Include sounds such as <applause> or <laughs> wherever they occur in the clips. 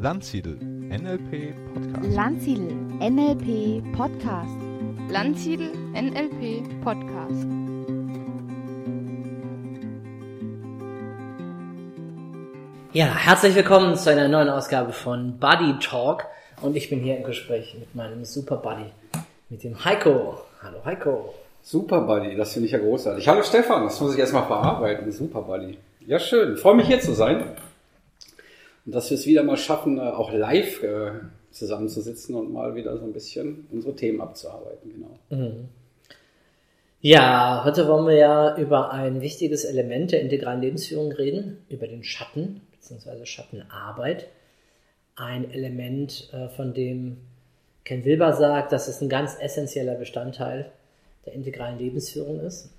Landsiedel NLP Podcast. Landsiedel NLP Podcast. Landsiedel NLP Podcast. Ja, herzlich willkommen zu einer neuen Ausgabe von Buddy Talk und ich bin hier im Gespräch mit meinem Super Buddy, mit dem Heiko. Hallo Heiko. Super Buddy, das finde ich ja großartig. Hallo Stefan, das muss ich erstmal verarbeiten. Super Buddy. Ja, schön. Freue mich hier zu sein. Und dass wir es wieder mal schaffen, äh, auch live äh, zusammenzusitzen und mal wieder so ein bisschen unsere Themen abzuarbeiten. Genau. Mhm. Ja, heute wollen wir ja über ein wichtiges Element der integralen Lebensführung reden, über den Schatten bzw. Schattenarbeit. Ein Element, äh, von dem Ken Wilber sagt, dass es ein ganz essentieller Bestandteil der integralen Lebensführung ist.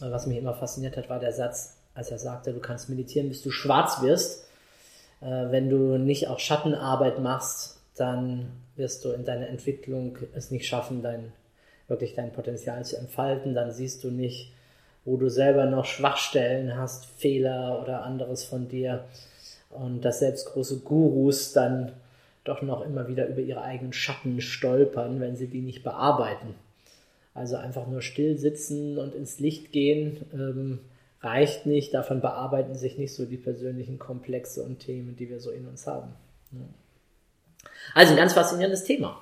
Was mich immer fasziniert hat, war der Satz, als er sagte, du kannst meditieren, bis du schwarz wirst. Äh, wenn du nicht auch Schattenarbeit machst, dann wirst du in deiner Entwicklung es nicht schaffen, dein, wirklich dein Potenzial zu entfalten. Dann siehst du nicht, wo du selber noch Schwachstellen hast, Fehler oder anderes von dir. Und dass selbst große Gurus dann doch noch immer wieder über ihre eigenen Schatten stolpern, wenn sie die nicht bearbeiten. Also einfach nur still sitzen und ins Licht gehen ähm, reicht nicht. Davon bearbeiten sich nicht so die persönlichen Komplexe und Themen, die wir so in uns haben. Also ein ganz faszinierendes Thema.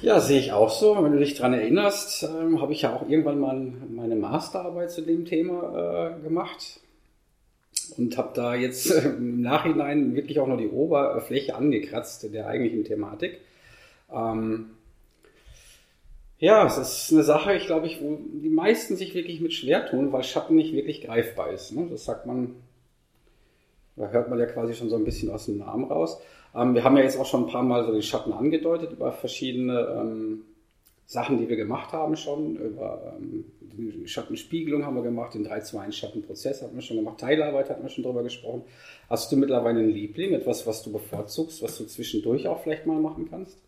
Ja, sehe ich auch so. Wenn du dich daran erinnerst, ähm, habe ich ja auch irgendwann mal meine Masterarbeit zu dem Thema äh, gemacht und habe da jetzt äh, im Nachhinein wirklich auch noch die Oberfläche angekratzt der eigentlichen Thematik. Ähm, ja, es ist eine Sache, ich glaube, ich, wo die meisten sich wirklich mit schwer tun, weil Schatten nicht wirklich greifbar ist. Ne? Das sagt man, da hört man ja quasi schon so ein bisschen aus dem Namen raus. Ähm, wir haben ja jetzt auch schon ein paar Mal so den Schatten angedeutet über verschiedene ähm, Sachen, die wir gemacht haben schon. Über ähm, die Schattenspiegelung haben wir gemacht, den 3-2-1-Schattenprozess hatten wir schon gemacht, Teilarbeit hatten wir schon drüber gesprochen. Hast du mittlerweile einen Liebling, etwas, was du bevorzugst, was du zwischendurch auch vielleicht mal machen kannst?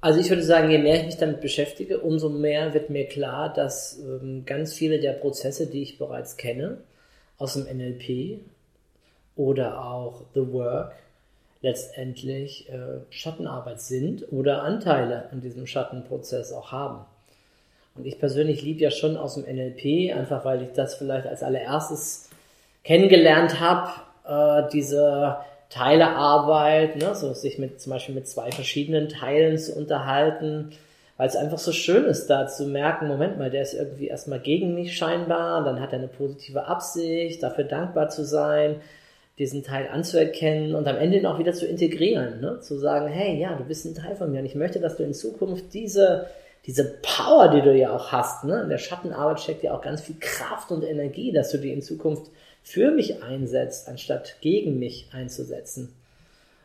Also ich würde sagen, je mehr ich mich damit beschäftige, umso mehr wird mir klar, dass ähm, ganz viele der Prozesse, die ich bereits kenne, aus dem NLP oder auch The Work, letztendlich äh, Schattenarbeit sind oder Anteile an diesem Schattenprozess auch haben. Und ich persönlich liebe ja schon aus dem NLP, einfach weil ich das vielleicht als allererstes kennengelernt habe, äh, diese Teilearbeit, ne, so sich mit zum Beispiel mit zwei verschiedenen Teilen zu unterhalten, weil es einfach so schön ist, da zu merken, Moment mal, der ist irgendwie erstmal gegen mich scheinbar, dann hat er eine positive Absicht, dafür dankbar zu sein, diesen Teil anzuerkennen und am Ende ihn auch wieder zu integrieren, ne? zu sagen, hey, ja, du bist ein Teil von mir und ich möchte, dass du in Zukunft diese, diese Power, die du ja auch hast, ne? in der Schattenarbeit steckt ja auch ganz viel Kraft und Energie, dass du die in Zukunft für mich einsetzt, anstatt gegen mich einzusetzen.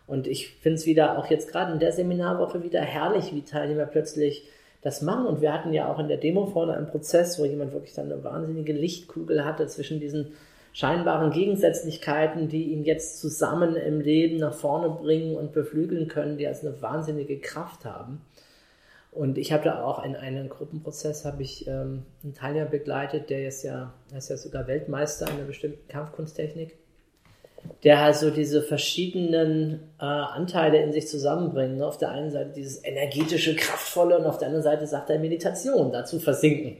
Und ich finde es wieder auch jetzt gerade in der Seminarwoche wieder herrlich, wie Teilnehmer plötzlich das machen. Und wir hatten ja auch in der Demo vorne einen Prozess, wo jemand wirklich dann eine wahnsinnige Lichtkugel hatte zwischen diesen scheinbaren Gegensätzlichkeiten, die ihn jetzt zusammen im Leben nach vorne bringen und beflügeln können, die als eine wahnsinnige Kraft haben. Und ich habe da auch in einem Gruppenprozess habe ich ähm, einen Teilnehmer begleitet, der ist ja, der ist ja sogar Weltmeister in einer bestimmten Kampfkunsttechnik, der halt so diese verschiedenen äh, Anteile in sich zusammenbringt. Ne? Auf der einen Seite dieses energetische, kraftvolle und auf der anderen Seite sagt er Meditation, dazu versinken.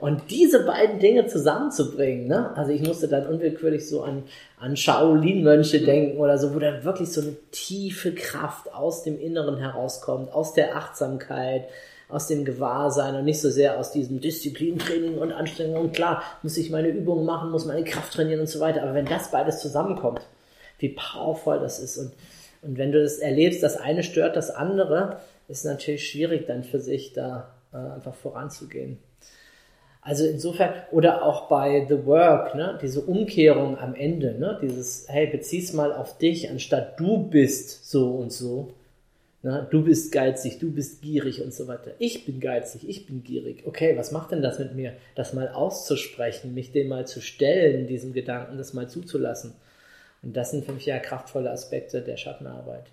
Und diese beiden Dinge zusammenzubringen, ne? also ich musste dann unwillkürlich so an, an Shaolin-Mönche denken oder so, wo dann wirklich so eine tiefe Kraft aus dem Inneren herauskommt, aus der Achtsamkeit, aus dem Gewahrsein und nicht so sehr aus diesem Disziplintraining und Anstrengung. Und klar, muss ich meine Übungen machen, muss meine Kraft trainieren und so weiter. Aber wenn das beides zusammenkommt, wie powerful das ist und, und wenn du das erlebst, das eine stört das andere, ist natürlich schwierig dann für sich da äh, einfach voranzugehen. Also insofern, oder auch bei The Work, ne, diese Umkehrung am Ende, ne, dieses, hey, bezieh's mal auf dich, anstatt du bist so und so. Ne, du bist geizig, du bist gierig und so weiter. Ich bin geizig, ich bin gierig. Okay, was macht denn das mit mir? Das mal auszusprechen, mich dem mal zu stellen, diesem Gedanken, das mal zuzulassen. Und das sind für mich ja kraftvolle Aspekte der Schattenarbeit.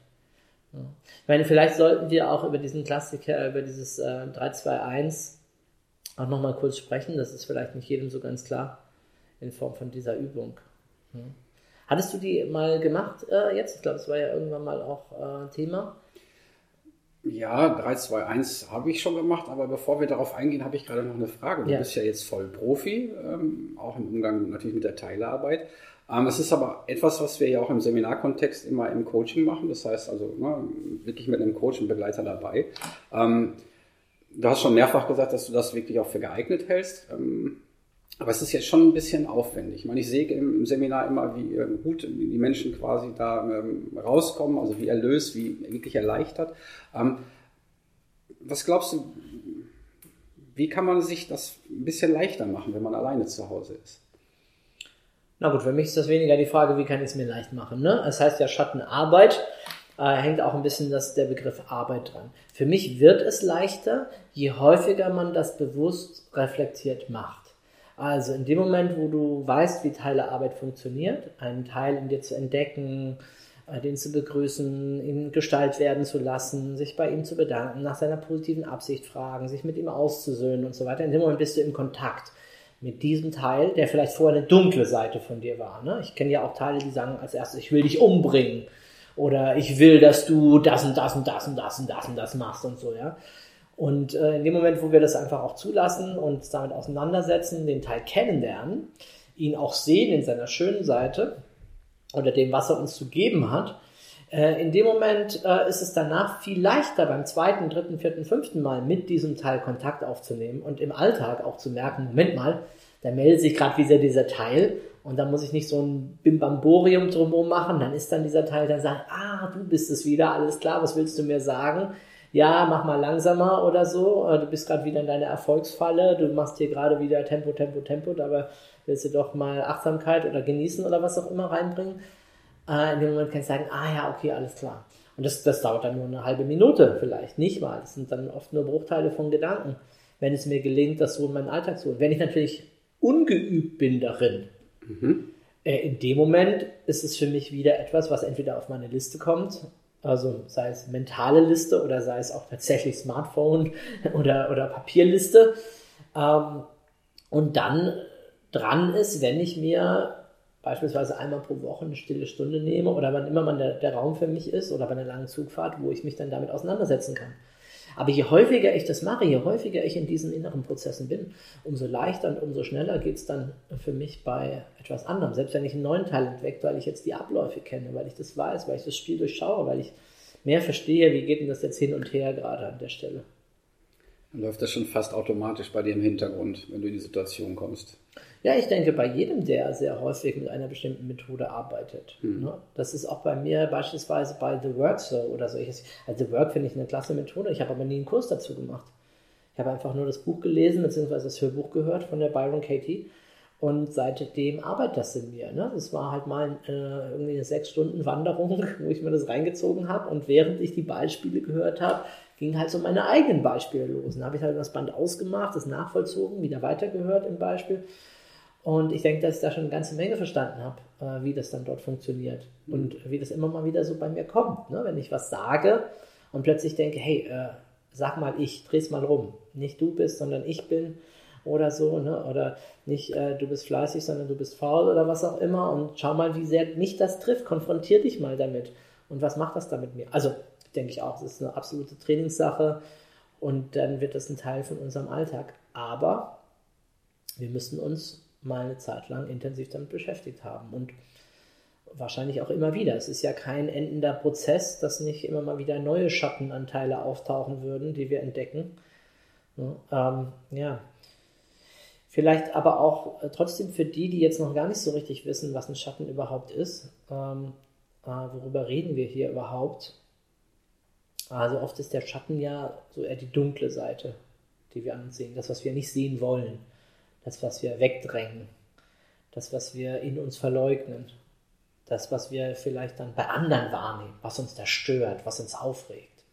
Ja. Ich meine, vielleicht sollten wir auch über diesen Klassiker, über dieses äh, 321 auch nochmal kurz sprechen. Das ist vielleicht nicht jedem so ganz klar in Form von dieser Übung. Hattest du die mal gemacht äh, jetzt? Ich glaube, es war ja irgendwann mal auch äh, Thema. Ja, 3, 2, 1 habe ich schon gemacht, aber bevor wir darauf eingehen, habe ich gerade noch eine Frage. Du Ja. bist ja jetzt voll Profi, ähm, auch im Umgang natürlich mit der Teilearbeit. Ähm, es ist aber etwas, was wir ja auch im Seminarkontext immer im Coaching machen. Das heißt also ne, wirklich mit einem Coach und Begleiter dabei. Ähm, du hast schon mehrfach gesagt, dass du das wirklich auch für geeignet hältst. Ähm, aber es ist jetzt schon ein bisschen aufwendig. Ich meine, ich sehe im, Seminar immer, wie äh, gut die Menschen quasi da ähm, rauskommen, also wie erlöst, wie wirklich erleichtert. Ähm, was glaubst du, wie kann man sich das ein bisschen leichter machen, wenn man alleine zu Hause ist? Na gut, für mich ist das weniger die Frage, wie kann ich es mir leicht machen. Ne? Es heißt ja Schattenarbeit, äh, hängt auch ein bisschen das, der Begriff Arbeit dran. Für mich wird es leichter, je häufiger man das bewusst reflektiert macht. Also in dem Moment, wo du weißt, wie Teilearbeit funktioniert, einen Teil in dir zu entdecken, äh, den zu begrüßen, ihn Gestalt werden zu lassen, sich bei ihm zu bedanken, nach seiner positiven Absicht fragen, sich mit ihm auszusöhnen und so weiter. In dem Moment bist du in Kontakt mit diesem Teil, der vielleicht vorher eine dunkle Seite von dir war. Ne? Ich kenne ja auch Teile, die sagen als erstes, ich will dich umbringen oder ich will, dass du das und das und das und das und das und das machst und so, ja. Und äh, in dem Moment, wo wir das einfach auch zulassen und damit auseinandersetzen, den Teil kennenlernen, ihn auch sehen in seiner schönen Seite oder dem, was er uns zu geben hat, äh, in dem Moment äh, ist es danach viel leichter beim zweiten, dritten, vierten, fünften Mal mit diesem Teil Kontakt aufzunehmen und im Alltag auch zu merken, Moment mal, da meldet sich gerade wieder dieser Teil und da muss ich nicht so ein Bimbamborium drumherum machen, dann ist dann dieser Teil, der sagt, ah, du bist es wieder, alles klar, was willst du mir sagen? Ja, mach mal langsamer oder so, äh, du bist gerade wieder in deiner Erfolgsfalle, du machst hier gerade wieder Tempo, Tempo, Tempo, dabei willst du doch mal Achtsamkeit oder genießen oder was auch immer reinbringen. Äh, in dem Moment kannst du sagen, ah ja, okay, alles klar. Und das, das dauert dann nur eine halbe Minute vielleicht, nicht mal. Das sind dann oft nur Bruchteile von Gedanken, wenn es mir gelingt, das so in meinen Alltag zu holen. Wenn ich natürlich ungeübt bin darin, äh, in dem Moment ist es für mich wieder etwas, was entweder auf meine Liste kommt, also sei es mentale Liste oder sei es auch tatsächlich Smartphone <laughs> oder, oder Papierliste. Ähm, und dann dran ist, wenn ich mir beispielsweise einmal pro Woche eine stille Stunde nehme oder wann immer man der, der Raum für mich ist oder bei einer langen Zugfahrt, wo ich mich dann damit auseinandersetzen kann. Aber je häufiger ich das mache, je häufiger ich in diesen inneren Prozessen bin, umso leichter und umso schneller geht es dann für mich bei etwas anderem. Selbst wenn ich einen neuen Teil entdecke, weil ich jetzt die Abläufe kenne, weil ich das weiß, weil ich das Spiel durchschaue, weil ich mehr verstehe, wie geht denn das jetzt hin und her gerade an der Stelle. Dann läuft das schon fast automatisch bei dir im Hintergrund, wenn du in die Situation kommst. Ja, ich denke, bei jedem, der sehr häufig mit einer bestimmten Methode arbeitet. Ne? Das ist auch bei mir beispielsweise bei The Work so oder solches. Also The Work finde ich eine klasse Methode. Ich habe aber nie einen Kurs dazu gemacht. Ich habe einfach nur das Buch gelesen, beziehungsweise das Hörbuch gehört von der Byron Katie. Und seitdem arbeitet das in mir. Ne? Das war halt mal äh, irgendwie eine sechs Stunden Wanderung, <laughs> wo ich mir das reingezogen habe. Und während ich die Beispiele gehört habe, gingen halt so meine eigenen Beispiele los. Dann habe ich halt das Band ausgemacht, das nachvollzogen, wieder weitergehört im Beispiel. Und ich denke, dass ich da schon eine ganze Menge verstanden habe, äh, wie das dann dort funktioniert. Und wie das immer mal wieder so bei mir kommt. Ne? Wenn ich was sage und plötzlich denke, hey, äh, sag mal ich, dreh's mal rum. Nicht du bist, sondern ich bin oder so, ne? Oder nicht äh, du bist fleißig, sondern du bist faul oder was auch immer. Und schau mal, wie sehr mich das trifft. Konfrontier dich mal damit. Und was macht das da mit mir? Also, denke ich auch, das ist eine absolute Trainingssache und dann wird das ein Teil von unserem Alltag. Aber wir müssen uns mal eine Zeit lang intensiv damit beschäftigt haben und wahrscheinlich auch immer wieder. Es ist ja kein endender Prozess, dass nicht immer mal wieder neue Schattenanteile auftauchen würden, die wir entdecken. Ähm, ja. Vielleicht aber auch äh, trotzdem für die, die jetzt noch gar nicht so richtig wissen, was ein Schatten überhaupt ist. Ähm, äh, worüber reden wir hier überhaupt? Also oft ist der Schatten ja so eher die dunkle Seite, die wir an uns sehen. Das, was wir nicht sehen wollen. Das, was wir wegdrängen. Das, was wir in uns verleugnen. Das, was wir vielleicht dann bei anderen wahrnehmen, was uns da stört, was uns aufregt.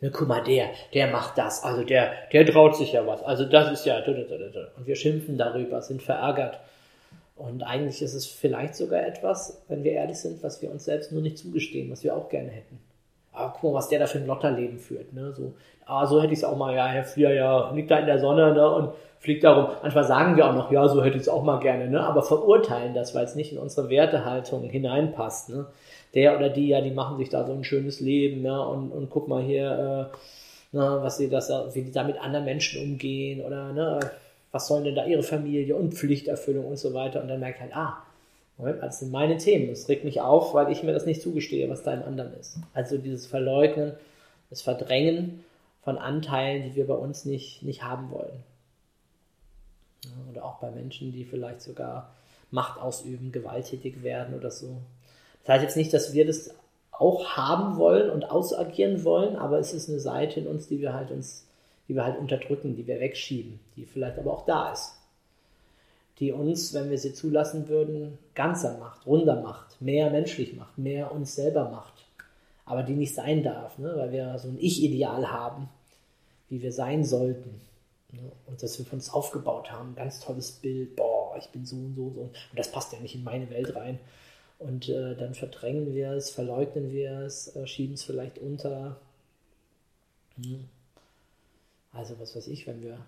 Ne, guck mal, der, der macht das, also der, der traut sich ja was, also das ist ja, und wir schimpfen darüber, sind verärgert. Und eigentlich ist es vielleicht sogar etwas, wenn wir ehrlich sind, was wir uns selbst nur nicht zugestehen, was wir auch gerne hätten. ah, guck mal, was der da für ein Lotterleben führt. Ne? So, ah, so hätte ich es auch mal, ja, Herr Flieger, ja, liegt da in der Sonne ne? und fliegt darum. Manchmal sagen wir auch noch, ja, so hätte ich es auch mal gerne, ne? aber verurteilen das, weil es nicht in unsere Wertehaltung hineinpasst. Ne? Der oder die, ja, die machen sich da so ein schönes Leben ne? und, und guck mal hier, äh, ne, was sie das, wie die da mit anderen Menschen umgehen oder ne, was sollen denn da ihre Familie und Pflichterfüllung und so weiter. Und dann merkt halt, ah, das sind meine Themen. Das regt mich auf, weil ich mir das nicht zugestehe, was da im anderen ist. Also dieses Verleugnen, das Verdrängen von Anteilen, die wir bei uns nicht, nicht haben wollen. Oder auch bei Menschen, die vielleicht sogar Macht ausüben, gewalttätig werden oder so. Das heißt jetzt nicht, dass wir das auch haben wollen und ausagieren wollen, aber es ist eine Seite in uns, die wir halt uns, die wir halt unterdrücken, die wir wegschieben, die vielleicht aber auch da ist die uns, wenn wir sie zulassen würden, ganzer macht, runder macht, mehr menschlich macht, mehr uns selber macht. Aber die nicht sein darf, ne? weil wir so ein Ich-Ideal haben, wie wir sein sollten. Ne? Und das wir von uns aufgebaut haben, ganz tolles Bild, boah, ich bin so und so und so. Und das passt ja nicht in meine Welt rein. Und äh, dann verdrängen wir es, verleugnen wir es, äh, schieben es vielleicht unter. Hm. Also was weiß ich, wenn wir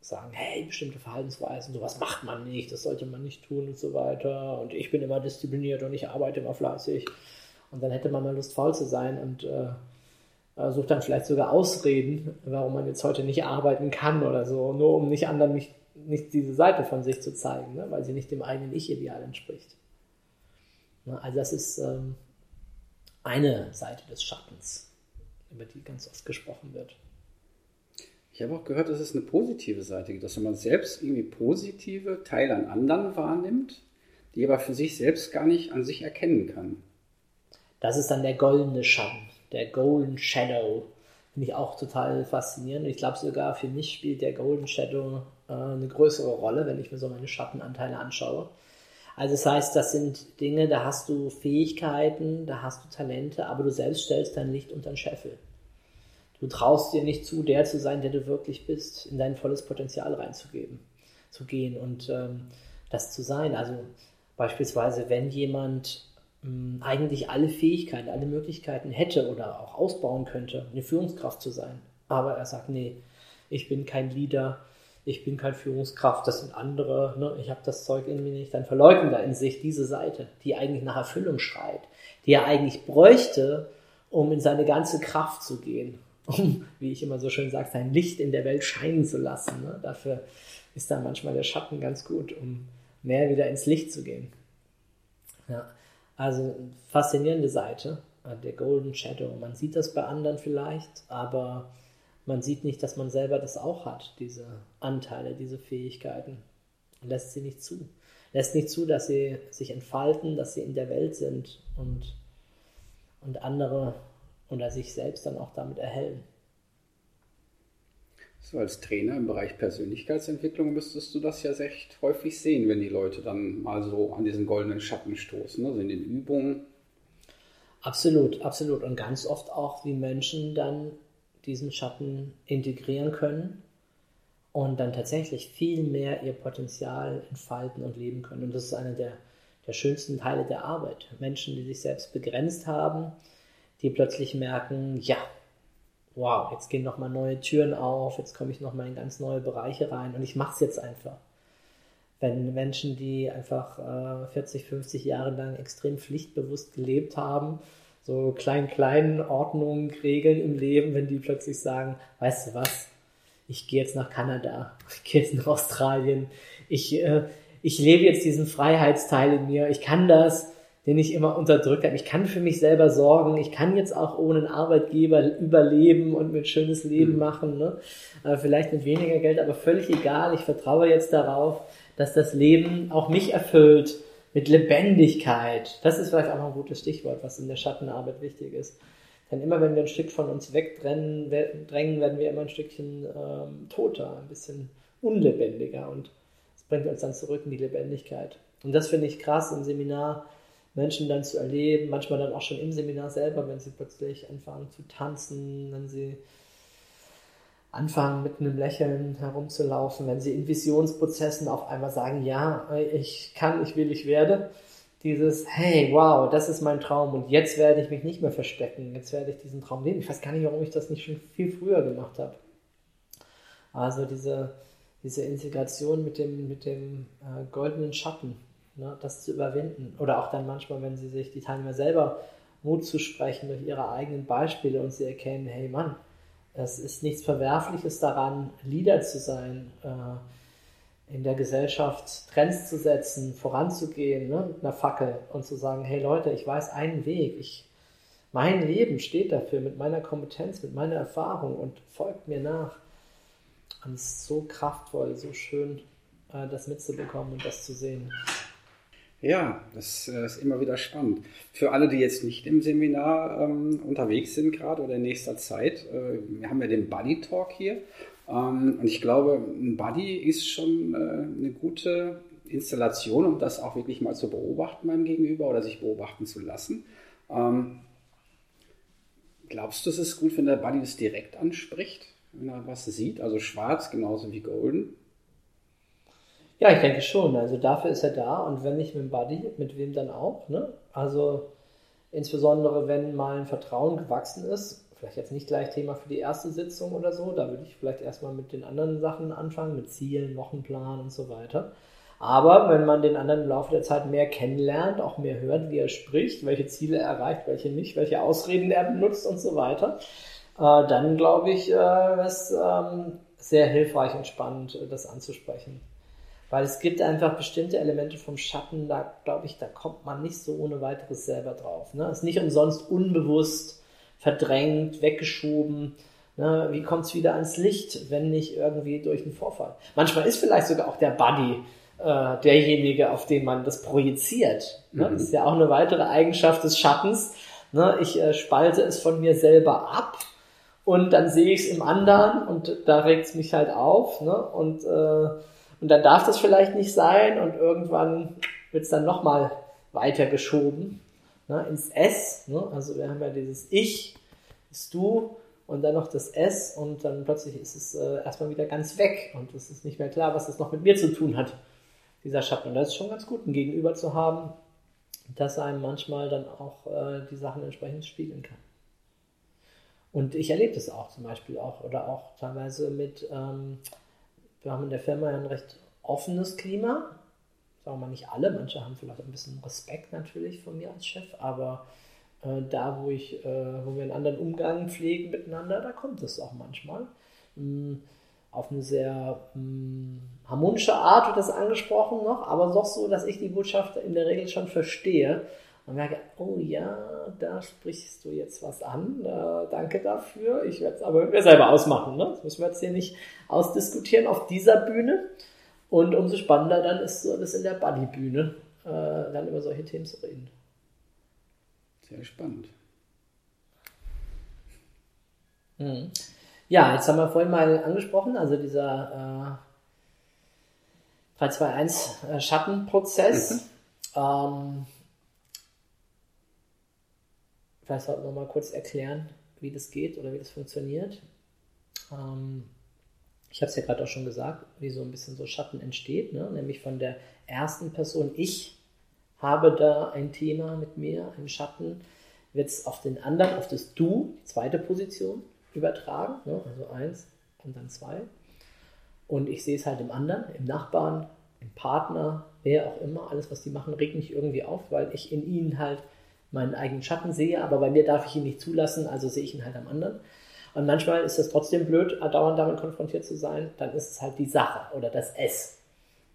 sagen, hey, bestimmte Verhaltensweisen, sowas macht man nicht, das sollte man nicht tun und so weiter. Und ich bin immer diszipliniert und ich arbeite immer fleißig. Und dann hätte man mal Lust, faul zu sein und äh, sucht dann vielleicht sogar Ausreden, warum man jetzt heute nicht arbeiten kann oder so, nur um nicht anderen nicht, nicht diese Seite von sich zu zeigen, ne? weil sie nicht dem eigenen Ich-Ideal entspricht. Ne? Also das ist ähm, eine Seite des Schattens, über die ganz oft gesprochen wird. Ich habe auch gehört, dass es eine positive Seite gibt, dass man selbst irgendwie positive Teile an anderen wahrnimmt, die aber für sich selbst gar nicht an sich erkennen kann. Das ist dann der goldene Schatten, der Golden Shadow. Finde ich auch total faszinierend. Ich glaube sogar für mich spielt der Golden Shadow äh, eine größere Rolle, wenn ich mir so meine Schattenanteile anschaue. Also das heißt, das sind Dinge, da hast du Fähigkeiten, da hast du Talente, aber du selbst stellst dein Licht unter den Scheffel. Du traust dir nicht zu, der zu sein, der du wirklich bist, in dein volles Potenzial reinzugeben, zu gehen und ähm, das zu sein. Also beispielsweise, wenn jemand ähm, eigentlich alle Fähigkeiten, alle Möglichkeiten hätte oder auch ausbauen könnte, eine Führungskraft zu sein, aber er sagt, nee, ich bin kein Leader, ich bin kein Führungskraft, das sind andere, ne? ich habe das Zeug in mir nicht, dann verleugnet er in sich diese Seite, die eigentlich nach Erfüllung schreit, die er eigentlich bräuchte, um in seine ganze Kraft zu gehen um, wie ich immer so schön sage, sein Licht in der Welt scheinen zu lassen. Ne? Dafür ist dann manchmal der Schatten ganz gut, um mehr wieder ins Licht zu gehen. Ja, also faszinierende Seite, äh, der Golden Shadow. Man sieht das bei anderen vielleicht, aber man sieht nicht, dass man selber das auch hat, diese Anteile, diese Fähigkeiten. Lässt sie nicht zu. Lässt nicht zu, dass sie sich entfalten, dass sie in der Welt sind und, und andere oder sich selbst dann auch damit erhellen. So als Trainer im Bereich Persönlichkeitsentwicklung müsstest du das ja recht häufig sehen, wenn die Leute dann mal so an diesen goldenen Schatten stoßen, also in den Übungen. Absolut, absolut. Und ganz oft auch, wie Menschen dann diesen Schatten integrieren können und dann tatsächlich viel mehr ihr Potenzial entfalten und leben können. Und das ist einer der, der schönsten Teile der Arbeit. Menschen, die sich selbst begrenzt haben, die plötzlich merken, ja, wow, jetzt gehen nochmal neue Türen auf, jetzt komme ich nochmal in ganz neue Bereiche rein und ich mache es jetzt einfach. Wenn Menschen, die einfach äh, 40, 50 Jahre lang extrem pflichtbewusst gelebt haben, so klein, kleinen Ordnungen, Regeln im Leben, wenn die plötzlich sagen, weißt du was, ich gehe jetzt nach Kanada, <laughs> ich gehe jetzt nach Australien, ich, äh, ich lebe jetzt diesen Freiheitsteil in mir, ich kann das, den ich immer unterdrückt habe. Ich kann für mich selber sorgen. Ich kann jetzt auch ohne einen Arbeitgeber überleben und mir ein schönes Leben mhm. machen. Ne? Äh, vielleicht mit weniger Geld, aber völlig egal. Ich vertraue jetzt darauf, dass das Leben auch mich erfüllt mit Lebendigkeit. Das ist vielleicht auch noch ein gutes Stichwort, was in der Schattenarbeit wichtig ist. Denn immer wenn wir ein Stück von uns wegdrängen, drängen, werden wir immer ein Stückchen ähm, toter, ein bisschen unlebendiger und das bringt uns dann zurück in die Lebendigkeit. Und das finde ich krass im Seminar Menschen dann zu erleben, manchmal dann auch schon im Seminar selber, wenn sie plötzlich anfangen zu tanzen, wenn sie anfangen mit einem Lächeln herumzulaufen, wenn sie in Visionsprozessen auf einmal sagen, ja, ich kann, ich will, ich werde, dieses, hey, wow, das ist mein Traum und jetzt werde ich mich nicht mehr verstecken, jetzt werde ich diesen Traum leben. Ich weiß gar nicht, warum ich das nicht schon viel früher gemacht habe. Also diese, diese Integration mit dem, mit dem äh, goldenen Schatten, ne, das zu überwinden. Oder auch dann manchmal, wenn sie sich die Teilnehmer selber Mut zu sprechen durch ihre eigenen Beispiele und sie erkennen, hey Mann, es ist nichts Verwerfliches daran, Leader zu sein, äh, in der Gesellschaft Trends zu setzen, voranzugehen ne, mit einer Fackel und zu sagen, hey Leute, ich weiß einen Weg, ich, mein Leben steht dafür mit meiner Kompetenz, mit meiner Erfahrung und folgt mir nach. Und es ist so kraftvoll, so schön, äh, das mitzubekommen und das zu sehen. Ja, das äh, ist immer wieder spannend. Für alle, die jetzt nicht im Seminar ähm, unterwegs sind gerade oder in nächster Zeit, äh, wir haben ja den Buddy Talk hier. Ähm, und ich glaube, ein Buddy ist schon äh, eine gute Installation, um das auch wirklich mal zu beobachten beim Gegenüber oder sich beobachten zu lassen. Ähm, glaubst du, es ist gut, wenn der Buddy es direkt anspricht, wenn er was sieht? Also schwarz genauso wie golden? Ja, ich denke schon. Also dafür ist er da und wenn nicht mit dem Buddy, mit wem dann auch. Ne? Also insbesondere wenn mal ein Vertrauen gewachsen ist, vielleicht jetzt nicht gleich Thema für die erste Sitzung oder so, da würde ich vielleicht erstmal mit den anderen Sachen anfangen, mit Zielen, Wochenplan und so weiter. Aber wenn man den anderen im Laufe der Zeit mehr kennenlernt, auch mehr hört, wie er spricht, welche Ziele er erreicht, welche nicht, welche Ausreden er benutzt und so weiter, äh, dann glaube ich, äh, ist ähm, sehr hilfreich und spannend, das anzusprechen. Weil es gibt einfach bestimmte Elemente vom Schatten, da glaube ich, da kommt man nicht so ohne weiteres selber drauf. Ne? Ist nicht umsonst unbewusst verdrängt, weggeschoben. Ne? Wie kommt es wieder ans Licht, wenn nicht irgendwie durch einen Vorfall? Manchmal ist vielleicht sogar auch der Buddy äh, derjenige, auf den man das projiziert. Ne? Mhm. Das ist ja auch eine weitere Eigenschaft des Schattens. Ne? Ich äh, spalte es von mir selber ab und dann sehe ich es im anderen und da regt es mich halt auf. Ne? Und äh, und dann darf das vielleicht nicht sein und irgendwann wird es dann nochmal weitergeschoben ne, ins S. Ne? Also wir haben ja dieses Ich, ist du und dann noch das S und dann plötzlich ist es äh, erstmal wieder ganz weg und es ist nicht mehr klar, was das noch mit mir zu tun hat, dieser Schatten. Und das ist schon ganz gut, ein Gegenüber zu haben, das einem manchmal dann auch äh, die Sachen entsprechend spiegeln kann. Und ich erlebe das auch zum Beispiel auch oder auch teilweise mit ähm, wir haben in der Firma ein recht offenes Klima. Sagen wir nicht alle, manche haben vielleicht ein bisschen Respekt natürlich von mir als Chef, aber äh, da, wo, ich, äh, wo wir einen anderen Umgang pflegen miteinander, da kommt es auch manchmal. Mhm auf eine sehr mh, hm, harmonische Art wird das angesprochen noch, aber doch so, dass ich die Botschaft in der Regel schon verstehe und merke, oh ja, da sprichst du jetzt was an, äh, danke dafür. Ich werde es aber mit mir selber ausmachen. Ne? Das müssen wir jetzt hier nicht ausdiskutieren auf dieser Bühne. Und umso spannender dann ist so das in der Buddy-Bühne, äh, dann über solche Themen zu reden. Sehr spannend. Mhm. Ja, jetzt haben wir vorhin mal angesprochen, also dieser äh, 321 äh, Schattenprozess. Mhm. Ähm, Vielleicht sollten wir mal kurz erklären, wie das geht oder wie das funktioniert. Ähm, ich habe es ja gerade auch schon gesagt, wie so ein bisschen so Schatten entsteht, ne? nämlich von der ersten Person, ich habe da ein Thema mit mir, einen Schatten, wird es auf den anderen, auf das Du, zweite Position, übertragen, ne? also eins und dann zwei. Und ich sehe es halt im anderen, im Nachbarn, im Partner, wer auch immer, alles, was die machen, regt mich irgendwie auf, weil ich in ihnen halt meinen eigenen Schatten sehe, aber bei mir darf ich ihn nicht zulassen, also sehe ich ihn halt am anderen. Und manchmal ist es trotzdem blöd, dauernd damit konfrontiert zu sein, dann ist es halt die Sache oder das S,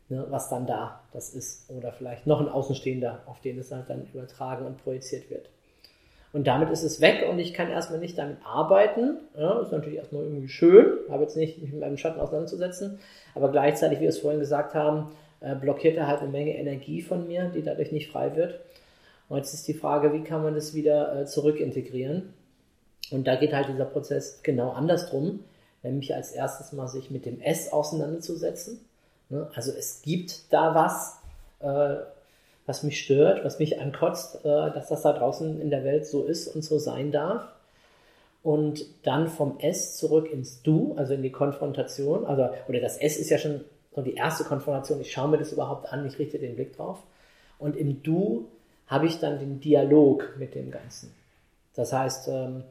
ne, was dann da das ist. Oder vielleicht noch ein Außenstehender, auf den es halt dann übertragen und projiziert wird. Und damit ist es weg und ich kann erstmal nicht damit arbeiten. Ja, ist natürlich erstmal irgendwie schön, habe jetzt nicht mich mit meinem Schatten auseinanderzusetzen, aber gleichzeitig, wie wir es vorhin gesagt haben, äh, blockiert er halt eine Menge Energie von mir, die dadurch nicht frei wird. Und jetzt ist die Frage, wie kann man das wieder äh, zurück integrieren? Und da geht halt dieser Prozess genau andersrum, nämlich als erstes mal sich mit dem S auseinanderzusetzen. Ne? Also es gibt da was, äh, was mich stört, was mich ankotzt, äh, dass das da draußen in der Welt so ist und so sein darf. Und dann vom S zurück ins Du, also in die Konfrontation. Also, oder das S ist ja schon so die erste Konfrontation. Ich schaue mir das überhaupt an, ich richte den Blick drauf. Und im Du habe ich dann den Dialog mit dem Ganzen. Das heißt, ähm,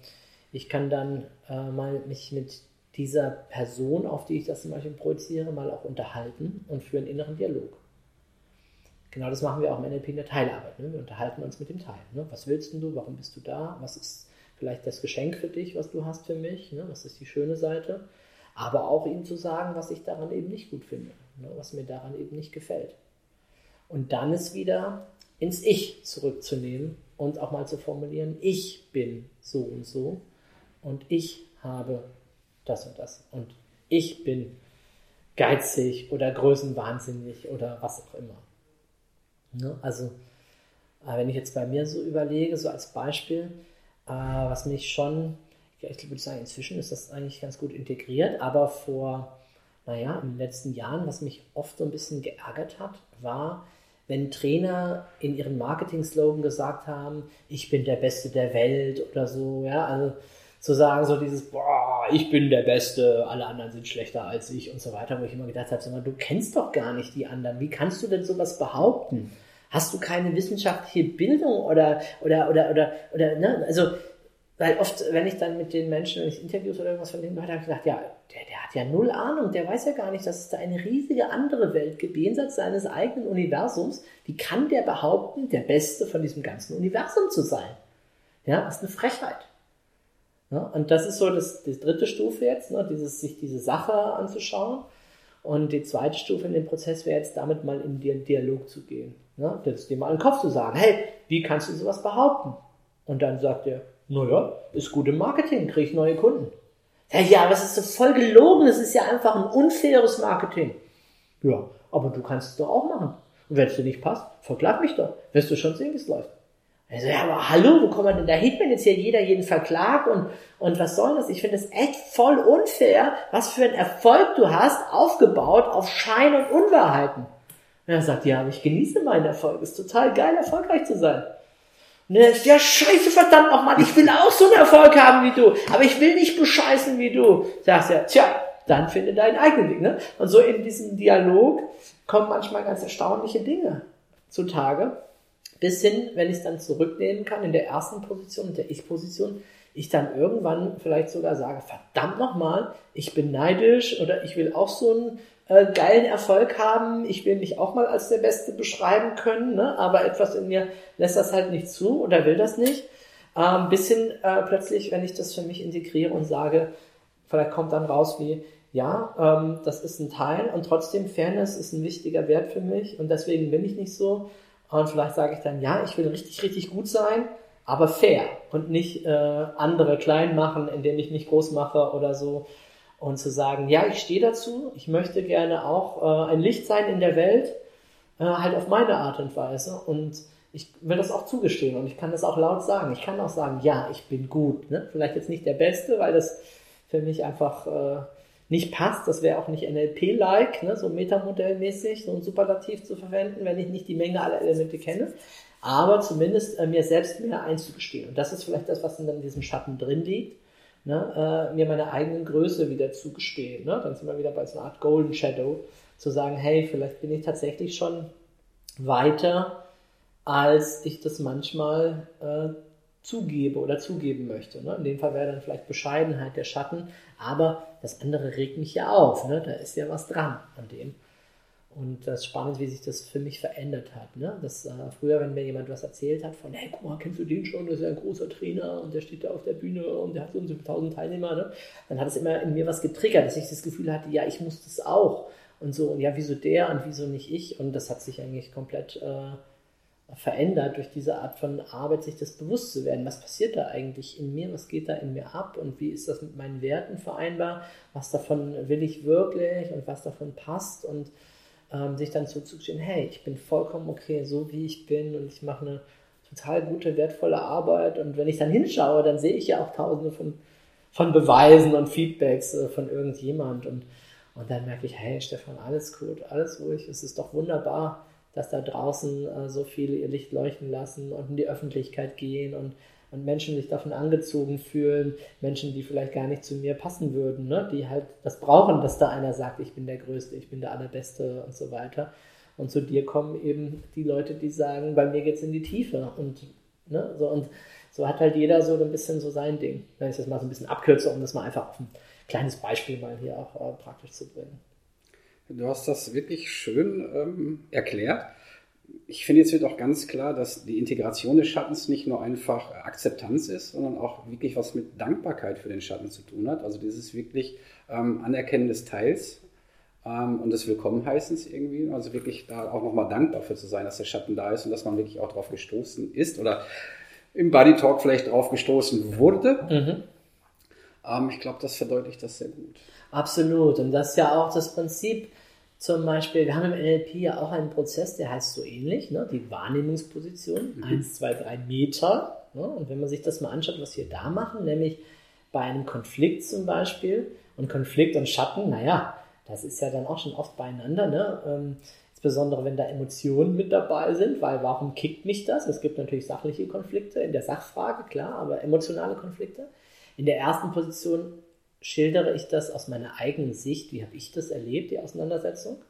ich kann dann äh, mal mich mit dieser Person, auf die ich das zum Beispiel projiziere, mal auch unterhalten und für einen inneren Dialog. Genau das machen wir auch im NLP in der Teilarbeit. Ne? Wir unterhalten uns mit dem Teil. Ne? Was willst du? Warum bist du da? Was ist vielleicht das Geschenk für dich, was du hast für mich? Ne? Was ist die schöne Seite? Aber auch ihm zu sagen, was ich daran eben nicht gut finde, was mir daran eben nicht gefällt. Und dann ist wieder ins Ich zurückzunehmen und auch mal zu formulieren, ich bin so und so und ich habe das und das und ich bin geizig oder größenwahnsinnig oder was auch immer. Ne? Also, äh, wenn ich jetzt bei mir so überlege, so als Beispiel, äh, was mich schon, ich würde sagen, inzwischen ist das eigentlich ganz gut integriert, aber vor, naja, in den letzten Jahren, was mich oft so ein bisschen geärgert hat, war, wenn Trainer in ihren Marketing-Slogan gesagt haben, ich bin der Beste der Welt oder so, ja, also zu sagen, so dieses, boah, ich bin der Beste, alle anderen sind schlechter als ich und so weiter, wo ich immer gedacht habe, sag du kennst doch gar nicht die anderen, wie kannst du denn sowas behaupten? Hast du keine wissenschaftliche Bildung oder, oder, oder, oder, oder, ne, also, weil oft, wenn ich dann mit den Menschen, wenn ich Interviews oder irgendwas von denen gehört habe, ich gedacht, ja, der, der hat ja null Ahnung, der weiß ja gar nicht, dass es da eine riesige andere Welt gibt, jenseits seines eigenen Universums. Wie kann der behaupten, der Beste von diesem ganzen Universum zu sein? Ja, das ist eine Frechheit. Ja, und das ist so das, die dritte Stufe jetzt, ne, dieses, sich diese Sache anzuschauen. Und die zweite Stufe in dem Prozess wäre jetzt damit mal in den Dialog zu gehen. Ne, das dir mal in den Kopf zu sagen, hey, wie kannst du sowas behaupten? Und dann sagt er, naja, ist gut im Marketing, kriege ich neue Kunden. Ja, ja, aber es ist so voll gelogen, es ist ja einfach ein unfaires Marketing. Ja, aber du kannst es doch auch machen. Und wenn es dir nicht passt, verklag mich doch. Wirst du schon sehen, wie es läuft. Also, ja, aber hallo, wo kommt man denn da hin, wenn jetzt hier jeder jeden verklagt und, und was soll das? Ich finde das echt voll unfair, was für ein Erfolg du hast, aufgebaut auf Schein und Unwahrheiten. Und er sagt, ja, aber ich genieße meinen Erfolg, ist total geil, erfolgreich zu sein. Sagt, ja, scheiße, verdammt nochmal, ich will auch so einen Erfolg haben wie du, aber ich will nicht bescheißen wie du. Sagst ja, tja, dann finde deinen eigenen Weg, ne? Und so in diesem Dialog kommen manchmal ganz erstaunliche Dinge zutage bis hin, wenn ich es dann zurücknehmen kann in der ersten Position, in der Ich-Position, ich dann irgendwann vielleicht sogar sage, verdammt nochmal, ich bin neidisch oder ich will auch so einen äh, geilen Erfolg haben, ich will mich auch mal als der Beste beschreiben können, ne? aber etwas in mir lässt das halt nicht zu oder will das nicht. Ähm, bis hin äh, plötzlich, wenn ich das für mich integriere und sage, vielleicht kommt dann raus wie, ja, ähm, das ist ein Teil und trotzdem Fairness ist ein wichtiger Wert für mich und deswegen bin ich nicht so und vielleicht sage ich dann, ja, ich will richtig, richtig gut sein, aber fair und nicht äh, andere klein machen, indem ich mich groß mache oder so. Und zu sagen, ja, ich stehe dazu, ich möchte gerne auch äh, ein Licht sein in der Welt, äh, halt auf meine Art und Weise. Und ich will das auch zugestehen und ich kann das auch laut sagen. Ich kann auch sagen, ja, ich bin gut. Ne? Vielleicht jetzt nicht der Beste, weil das für mich einfach äh, nicht passt. Das wäre auch nicht NLP-like, ne, so Metamodellmäßig, so ein Superlativ zu verwenden, wenn ich nicht die Menge aller Elemente kenne. Aber zumindest äh, mir selbst mehr einzugestehen. Und das ist vielleicht das, was in diesem Schatten drin liegt. Ne, äh, mir meine eigenen Größe wieder zugestehen. Ne? Dann sind wir wieder bei so einer Art Golden Shadow, zu sagen, hey, vielleicht bin ich tatsächlich schon weiter, als ich das manchmal äh, zugebe oder zugeben möchte. Ne? In dem Fall wäre dann vielleicht Bescheidenheit der Schatten, aber das andere regt mich ja auf. Ne? Da ist ja was dran an dem. Und das ist spannend, wie sich das für mich verändert hat. Ne? Das, äh, früher, wenn mir jemand was erzählt hat von, hey, guck mal, kennst du den schon? Das ist ja ein großer Trainer und der steht da auf der Bühne und der hat so und so tausend Teilnehmer. Ne? Dann hat es immer in mir was getriggert, dass ich das Gefühl hatte, ja, ich muss das auch. Und so, und ja, wieso der und wieso nicht ich? Und das hat sich eigentlich komplett äh, verändert durch diese Art von Arbeit, sich das bewusst zu werden. Was passiert da eigentlich in mir? Was geht da in mir ab? Und wie ist das mit meinen Werten vereinbar? Was davon will ich wirklich und was davon passt? Und ähm, sich dann zuzugestehen, hey, ich bin vollkommen okay, so wie ich bin und ich mache eine total gute, wertvolle Arbeit. Und wenn ich dann hinschaue, dann sehe ich ja auch tausende von, von Beweisen und Feedbacks äh, von irgendjemand. Und, und dann merke ich, hey, Stefan, alles gut, alles ruhig, es ist doch wunderbar dass da draußen äh, so viele ihr Licht leuchten lassen und in die Öffentlichkeit gehen und, und Menschen sich davon angezogen fühlen, Menschen, die vielleicht gar nicht zu mir passen würden, ne? die halt das brauchen, dass da einer sagt, ich bin der Größte, ich bin der Allerbeste und so weiter. Und zu dir kommen eben die Leute, die sagen, bei mir geht es in die Tiefe. Und, ne, so, und so hat halt jeder so ein bisschen so sein Ding. Wenn ich das mal so ein bisschen abkürze, um das mal einfach auf ein kleines Beispiel mal hier auch äh, praktisch zu bringen. Du hast das wirklich schön ähm, erklärt. Ich finde, jetzt wird auch ganz klar, dass die Integration des Schattens nicht nur einfach Akzeptanz ist, sondern auch wirklich was mit Dankbarkeit für den Schatten zu tun hat. Also dieses wirklich ähm, Anerkennen des Teils ähm, und des Willkommenheißens irgendwie. Also wirklich da auch nochmal dankbar für zu sein, dass der Schatten da ist und dass man wirklich auch drauf gestoßen ist oder im Body Talk vielleicht drauf gestoßen wurde. Mhm. Ähm, ich glaube, das verdeutlicht das sehr gut. Absolut. Und das ist ja auch das Prinzip, zum Beispiel, wir haben im NLP ja auch einen Prozess, der heißt so ähnlich, ne? die Wahrnehmungsposition, mhm. 1, 2, 3 Meter. Ne? Und wenn man sich das mal anschaut, was wir da machen, nämlich bei einem Konflikt zum Beispiel, und Konflikt und Schatten, naja, das ist ja dann auch schon oft beieinander, ne? Ähm, insbesondere wenn da Emotionen mit dabei sind, weil warum kickt mich das? Es gibt natürlich sachliche Konflikte in der Sachfrage, klar, aber emotionale Konflikte. In der ersten Position schildere ich das aus meiner eigenen Sicht, wie habe ich das erlebt, die Auseinandersetzung.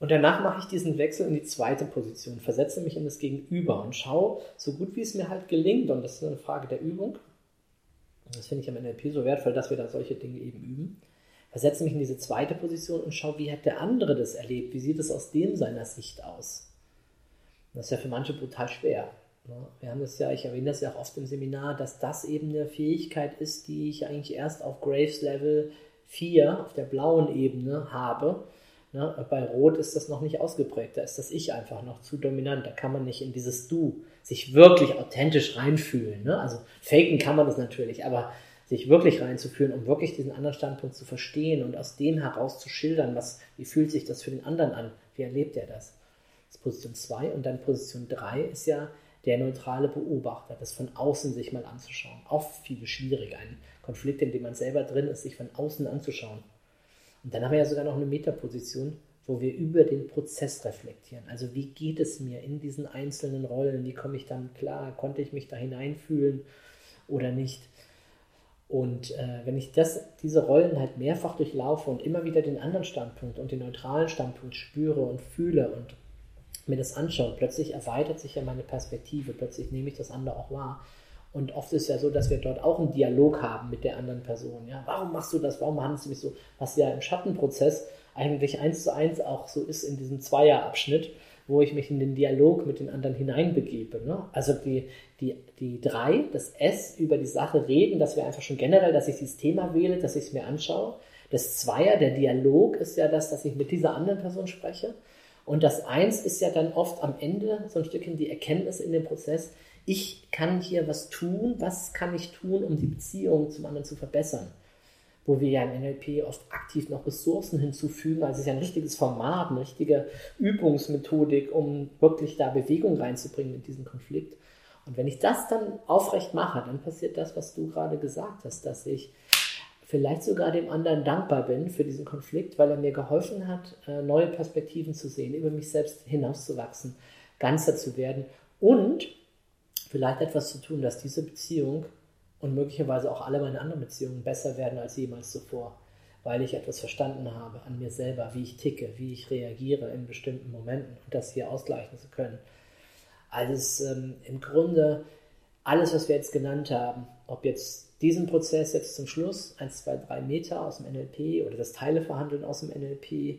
Und danach mache ich diesen Wechsel in die zweite Position, versetze mich in das Gegenüber und schaue, so gut wie es mir halt gelingt, und das ist eine Frage der Übung, das finde ich am NLP so wertvoll, dass wir da solche Dinge eben üben, versetze mich in diese zweite Position und schaue, wie hat der andere das erlebt, wie sieht es aus dem seiner Sicht aus. Das ist ja für manche brutal schwer. Ne? Wir haben das ja, ich erwähne das ja auch oft im Seminar, dass das eben eine Fähigkeit ist, die ich eigentlich erst auf Graves Level 4, auf der blauen Ebene habe. Ne? Bei Rot ist das noch nicht ausgeprägt, da ist das Ich einfach noch zu dominant, da kann man nicht in dieses Du sich wirklich authentisch reinfühlen. Ne? Also faken kann man das natürlich, aber sich wirklich reinzufühlen, um wirklich diesen anderen Standpunkt zu verstehen und aus dem heraus zu schildern, was, wie fühlt sich das für den anderen an, wie erlebt er das. Das ist Position 2 und dann Position 3 ist ja der neutrale Beobachter, das von außen sich mal anzuschauen. Auch viel schwieriger, ein Konflikt, in dem man selber drin ist, sich von außen anzuschauen. Und dann haben wir ja sogar noch eine Metaposition, wo wir über den Prozess reflektieren. Also wie geht es mir in diesen einzelnen Rollen? Wie komme ich damit klar? Konnte ich mich da hineinfühlen oder nicht? Und äh, wenn ich das, diese Rollen halt mehrfach durchlaufe und immer wieder den anderen Standpunkt und den neutralen Standpunkt spüre und fühle und mir das anschaue, plötzlich erweitert sich ja meine Perspektive, plötzlich nehme ich das andere auch wahr. Und oft ist ja so, dass wir dort auch einen Dialog haben mit der anderen Person. Ja, warum machst du das? Warum handelst du mich so? Was ja im Schattenprozess eigentlich eins zu eins auch so ist in diesem Zweierabschnitt, wo ich mich in den Dialog mit den anderen hineinbegebe. Ne? Also die, die, die drei, das S über die Sache reden, das wäre einfach schon generell, dass ich dieses Thema wähle, dass ich es mir anschaue. Das Zweier, der Dialog ist ja das, dass ich mit dieser anderen Person spreche. Und das Eins ist ja dann oft am Ende so ein Stückchen die Erkenntnis in dem Prozess, ich kann hier was tun, was kann ich tun, um die Beziehung zum anderen zu verbessern. Wo wir ja im NLP oft aktiv noch Ressourcen hinzufügen, also es ist ja ein richtiges Format, eine richtige Übungsmethodik, um wirklich da Bewegung reinzubringen in diesen Konflikt. Und wenn ich das dann aufrecht mache, dann passiert das, was du gerade gesagt hast, dass ich vielleicht sogar dem anderen dankbar bin für diesen Konflikt, weil er mir geholfen hat, äh, neue Perspektiven zu sehen, über mich selbst hinauszuwachsen, ganzer zu werden und vielleicht etwas zu tun, dass diese Beziehung und möglicherweise auch alle meine anderen Beziehungen besser werden als jemals zuvor, weil ich etwas verstanden habe an mir selber, wie ich ticke, wie ich reagiere in bestimmten Momenten und das hier ausgleichen zu können. Also ähm, im Grunde alles, was wir jetzt genannt haben, ob jetzt diesen Prozess jetzt zum Schluss, 1, 2, 3 Meter aus dem NLP oder das Teileverhandeln aus dem NLP,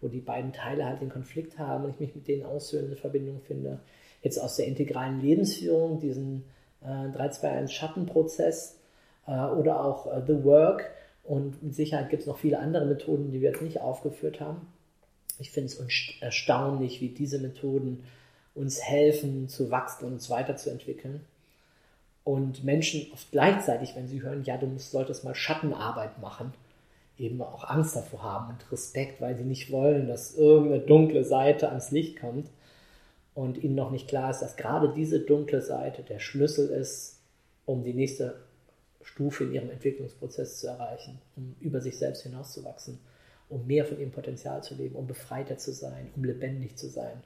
wo die beiden Teile halt den Konflikt haben und ich mich mit denen aushöhlende Verbindung finde. Jetzt aus der integralen Lebensführung, diesen äh, 3, 2, 1 Schattenprozess äh, oder auch äh, The Work und mit Sicherheit gibt es noch viele andere Methoden, die wir jetzt nicht aufgeführt haben. Ich finde es erstaunlich, wie diese Methoden uns helfen zu wachsen und uns weiterzuentwickeln. Und Menschen oft gleichzeitig, wenn sie hören, ja, du musst, solltest mal Schattenarbeit machen, eben auch Angst davor haben und Respekt, weil sie nicht wollen, dass irgendeine dunkle Seite ans Licht kommt und ihnen noch nicht klar ist, dass gerade diese dunkle Seite der Schlüssel ist, um die nächste Stufe in ihrem Entwicklungsprozess zu erreichen, um über sich selbst hinauszuwachsen, um mehr von ihrem Potenzial zu leben, um befreiter zu sein, um lebendig zu sein.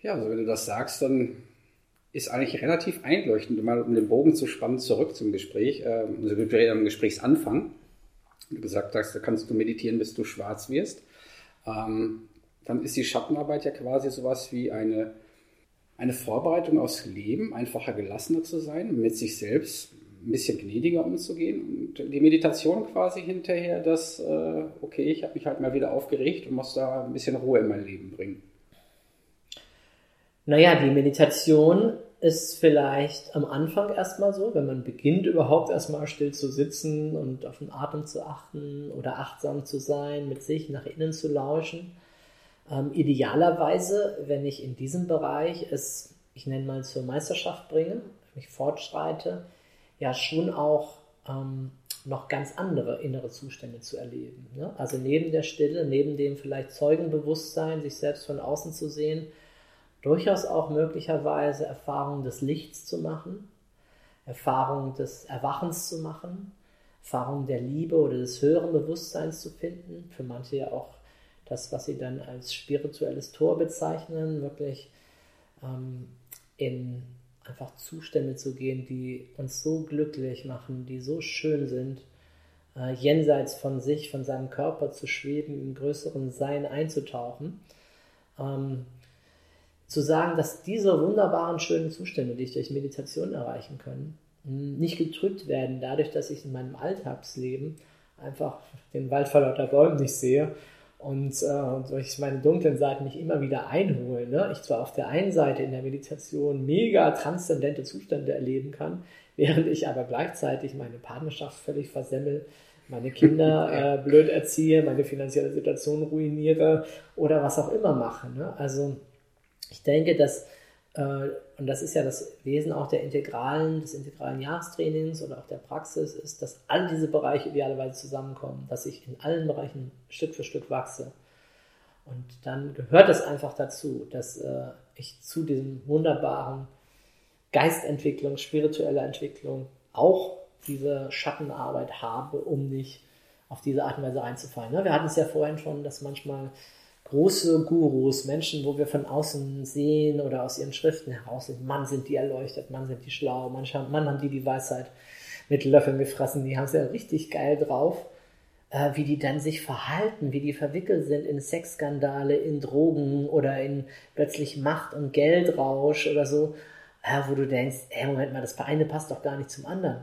Ja, also wenn du das sagst, dann ist eigentlich relativ einleuchtend, mal um den Bogen zu spannen, zurück zum Gespräch, äh, also Gesprächsanfang. du gesagt hast, da kannst du meditieren, bis du schwarz wirst, ähm, dann ist die Schattenarbeit ja quasi sowas wie eine, eine Vorbereitung aufs Leben, einfacher gelassener zu sein, mit sich selbst ein bisschen gnädiger umzugehen und die Meditation quasi hinterher, dass, äh, okay, ich habe mich halt mal wieder aufgeregt und muss da ein bisschen Ruhe in mein Leben bringen. Naja, die Meditation ist vielleicht am Anfang erstmal so, wenn man beginnt überhaupt erstmal still zu sitzen und auf den Atem zu achten oder achtsam zu sein, mit sich nach innen zu lauschen. Ähm, idealerweise, wenn ich in diesem Bereich es, ich nenne mal zur Meisterschaft bringe, mich fortschreite, ja schon auch ähm, noch ganz andere innere Zustände zu erleben. Ne? Also neben der Stille, neben dem vielleicht Zeugenbewusstsein, sich selbst von außen zu sehen, durchaus auch möglicherweise Erfahrungen des Lichts zu machen, Erfahrungen des Erwachens zu machen, Erfahrungen der Liebe oder des höheren Bewusstseins zu finden. Für manche ja auch das, was sie dann als spirituelles Tor bezeichnen, wirklich ähm, in einfach Zustände zu gehen, die uns so glücklich machen, die so schön sind, äh, jenseits von sich, von seinem Körper zu schweben, im größeren Sein einzutauchen. Ähm, zu sagen, dass diese wunderbaren, schönen Zustände, die ich durch Meditation erreichen kann, nicht getrübt werden, dadurch, dass ich in meinem Alltagsleben einfach den Wald vor lauter Bäumen nicht sehe und äh, durch meine dunklen Seiten mich immer wieder einhole. Ne? Ich zwar auf der einen Seite in der Meditation mega transzendente Zustände erleben kann, <laughs> während ich aber gleichzeitig meine Partnerschaft völlig versemmel, meine Kinder <laughs> äh, blöd erziehe, meine finanzielle Situation ruiniere oder was auch immer mache. Ne? Also ich denke, dass, äh, und das ist ja das Wesen auch der integralen, des integralen Jahrestrainings oder auch der Praxis, ist, dass all diese Bereiche idealerweise zusammenkommen, dass ich in allen Bereichen Stück für Stück wachse. Und dann gehört es einfach dazu, dass äh, ich zu diesem wunderbaren Geistentwicklung, spiritueller Entwicklung auch diese Schattenarbeit habe, um nicht auf diese Art und Weise reinzufallen. Ne? Wir hatten es ja vorhin schon, dass manchmal große Gurus, Menschen, wo wir von außen sehen oder aus ihren Schriften heraus sind, Mann sind die erleuchtet, Mann sind die schlau, Mann, Mann haben die die Weisheit mit Löffeln gefressen, die haben es ja richtig geil drauf, äh, wie die dann sich verhalten, wie die verwickelt sind in Sexskandale, in Drogen oder in plötzlich Macht- und Geldrausch oder so, äh, wo du denkst, ey, Moment mal, das eine passt doch gar nicht zum anderen.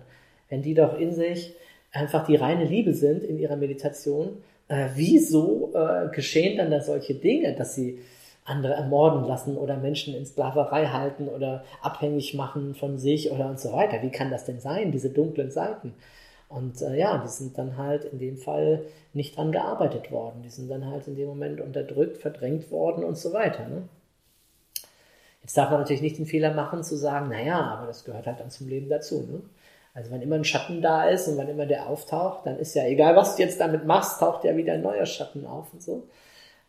Wenn die doch in sich einfach die reine Liebe sind in ihrer Meditation, äh, wieso äh, geschehen dann da solche Dinge, dass sie andere ermorden lassen oder Menschen in Sklaverei halten oder abhängig machen von sich oder und so weiter. Wie kann das denn sein, diese dunklen Seiten? Und äh, ja, die sind dann halt in dem Fall nicht dran gearbeitet worden. Die sind dann halt in dem Moment unterdrückt, verdrängt worden und so weiter. Ne? Jetzt darf man natürlich nicht den Fehler machen zu sagen, naja, aber das gehört halt dann zum Leben dazu. Ne? Also wenn immer ein Schatten da ist und wann immer der auftaucht, dann ist ja egal, was du jetzt damit machst, taucht ja wieder ein neuer Schatten auf und so.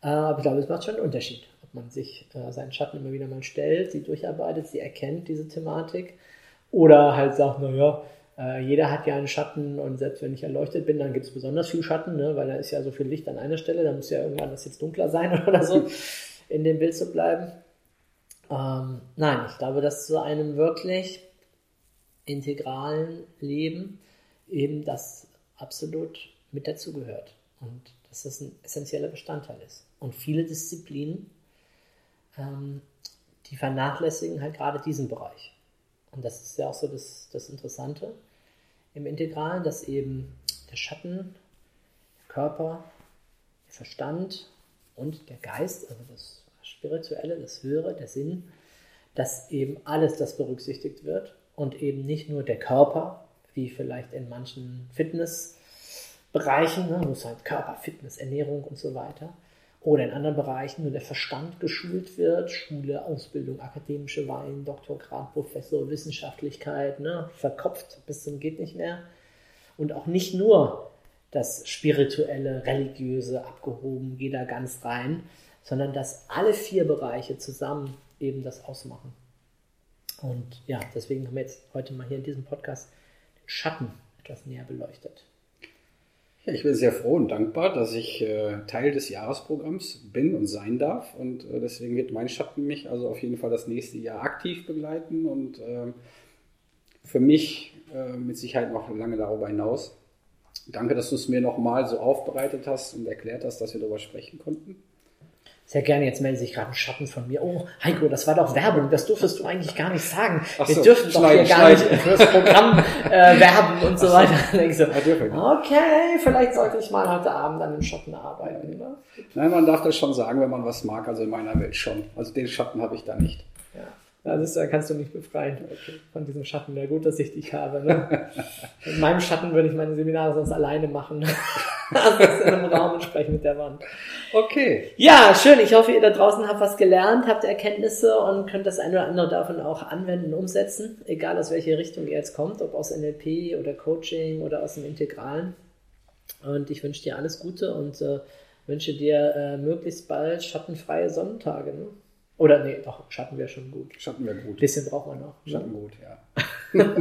Äh, aber ich glaube, es macht schon einen Unterschied, ob man sich äh, seinen Schatten immer wieder mal stellt, sie durcharbeitet, sie erkennt diese Thematik oder halt sagt, naja, äh, jeder hat ja einen Schatten und selbst wenn ich erleuchtet bin, dann gibt es besonders viel Schatten, ne, weil da ist ja so viel Licht an einer Stelle, da muss ja irgendwann das jetzt dunkler sein <laughs> oder so, in dem Bild zu bleiben. Ähm, nein, ich glaube, dass zu einem wirklich integralen Leben eben das absolut mit dazugehört und dass das ein essentieller Bestandteil ist. Und viele Disziplinen, ähm, die vernachlässigen halt gerade diesen Bereich. Und das ist ja auch so das, das Interessante im Integralen, dass eben der Schatten, der Körper, der Verstand und der Geist, also das Spirituelle, das Höhere, der Sinn, dass eben alles das berücksichtigt wird und eben nicht nur der Körper, wie vielleicht in manchen Fitnessbereichen, ne, es halt Körper, Fitness, Ernährung und so weiter, oder in anderen Bereichen nur der Verstand geschult wird, Schule, Ausbildung, akademische Wein, Doktorgrad, Professor, Wissenschaftlichkeit, ne, verkopft bis zum geht nicht mehr. Und auch nicht nur das spirituelle, religiöse abgehoben, jeder ganz rein, sondern dass alle vier Bereiche zusammen eben das ausmachen. Und ja, deswegen haben wir jetzt heute mal hier in diesem Podcast den Schatten etwas näher beleuchtet. Ja, ich bin sehr froh und dankbar, dass ich äh, Teil des Jahresprogramms bin und sein darf. Und äh, deswegen wird mein Schatten mich also auf jeden Fall das nächste Jahr aktiv begleiten und äh, für mich äh, mit Sicherheit noch lange darüber hinaus. danke, dass du es mir nochmal so aufbereitet hast und erklärt hast, dass wir darüber sprechen konnten. Sehr gerne, jetzt meldet sich gerade ein Schatten von mir. Oh, Heiko, das war doch Werbung, das durftest du eigentlich gar nicht sagen. Ach Wir so, dürfen doch hier gar nicht fürs Programm äh, <laughs> werben und so weiter. <laughs> So, dürfen wir. okay, vielleicht sollte ich mal heute Abend an dem Schatten arbeiten. Ne? Nein, man darf das schon sagen, wenn man was mag, also in meiner Welt schon. Also den Schatten habe ich da nicht. Ja, das äh, kannst du mich befreien von diesem Schatten. Ja, gut, dass ich dich habe. Ne? <laughs> In meinem Schatten würde ich meine Seminare sonst alleine machen. Also in einem Raum und sprechen mit der Wand. Okay. Ja, schön. Ich hoffe, ihr da draußen habt was gelernt, habt Erkenntnisse und könnt das eine oder andere davon auch anwenden umsetzen. Egal aus welche Richtung ihr jetzt kommt, ob aus NLP oder Coaching oder aus dem Integralen. Und ich wünsche dir alles Gute und äh, wünsche dir äh, möglichst bald schattenfreie Sonnentage. Ne? Oder nee, doch, Schatten wäre schon gut. Schatten wäre gut. Ein bisschen braucht man noch. Ne? Schatten gut, ja. <laughs>